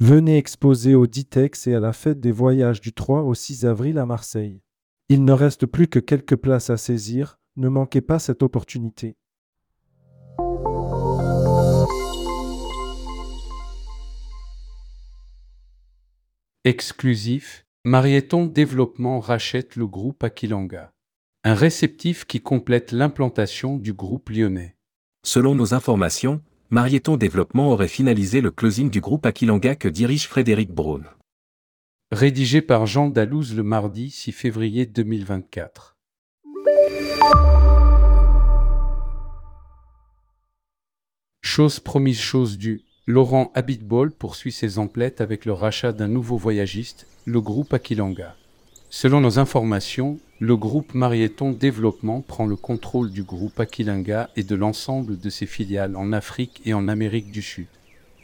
Venez exposer au Ditex et à la fête des voyages du 3 au 6 avril à Marseille. Il ne reste plus que quelques places à saisir, ne manquez pas cette opportunité. Exclusif, Marieton Développement rachète le groupe Aquilanga. Un réceptif qui complète l'implantation du groupe lyonnais. Selon nos informations, Marieton Développement aurait finalisé le closing du groupe Aquilanga que dirige Frédéric Braun. Rédigé par Jean Dalouse le mardi 6 février 2024. Chose promise, chose due. Laurent Habitbol poursuit ses emplettes avec le rachat d'un nouveau voyagiste, le groupe Aquilanga. Selon nos informations, le groupe Marieton Développement prend le contrôle du groupe Aquilanga et de l'ensemble de ses filiales en Afrique et en Amérique du Sud.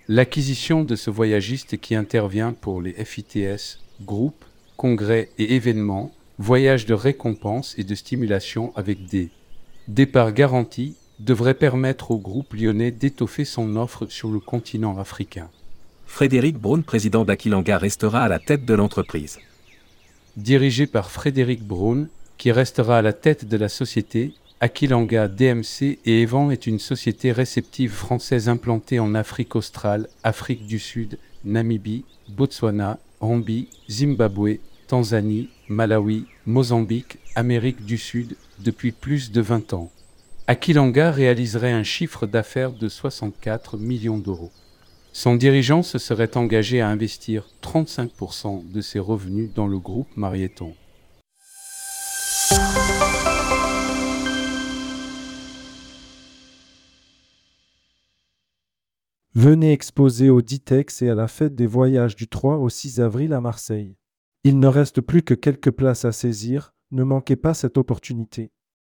L'acquisition de ce voyagiste qui intervient pour les FITS, groupes, congrès et événements, voyages de récompense et de stimulation avec des départs garantis devrait permettre au groupe lyonnais d'étoffer son offre sur le continent africain. Frédéric Braun, président d'Aquilanga, restera à la tête de l'entreprise. Dirigé par Frédéric Braun, qui restera à la tête de la société, Aquilanga DMC et Evan est une société réceptive française implantée en Afrique australe, Afrique du Sud, Namibie, Botswana, Zambie, Zimbabwe, Tanzanie, Malawi, Mozambique, Amérique du Sud depuis plus de 20 ans. Aquilanga réaliserait un chiffre d'affaires de 64 millions d'euros. Son dirigeant se serait engagé à investir 35% de ses revenus dans le groupe Marieton. Venez exposer au Ditex et à la fête des voyages du 3 au 6 avril à Marseille. Il ne reste plus que quelques places à saisir, ne manquez pas cette opportunité.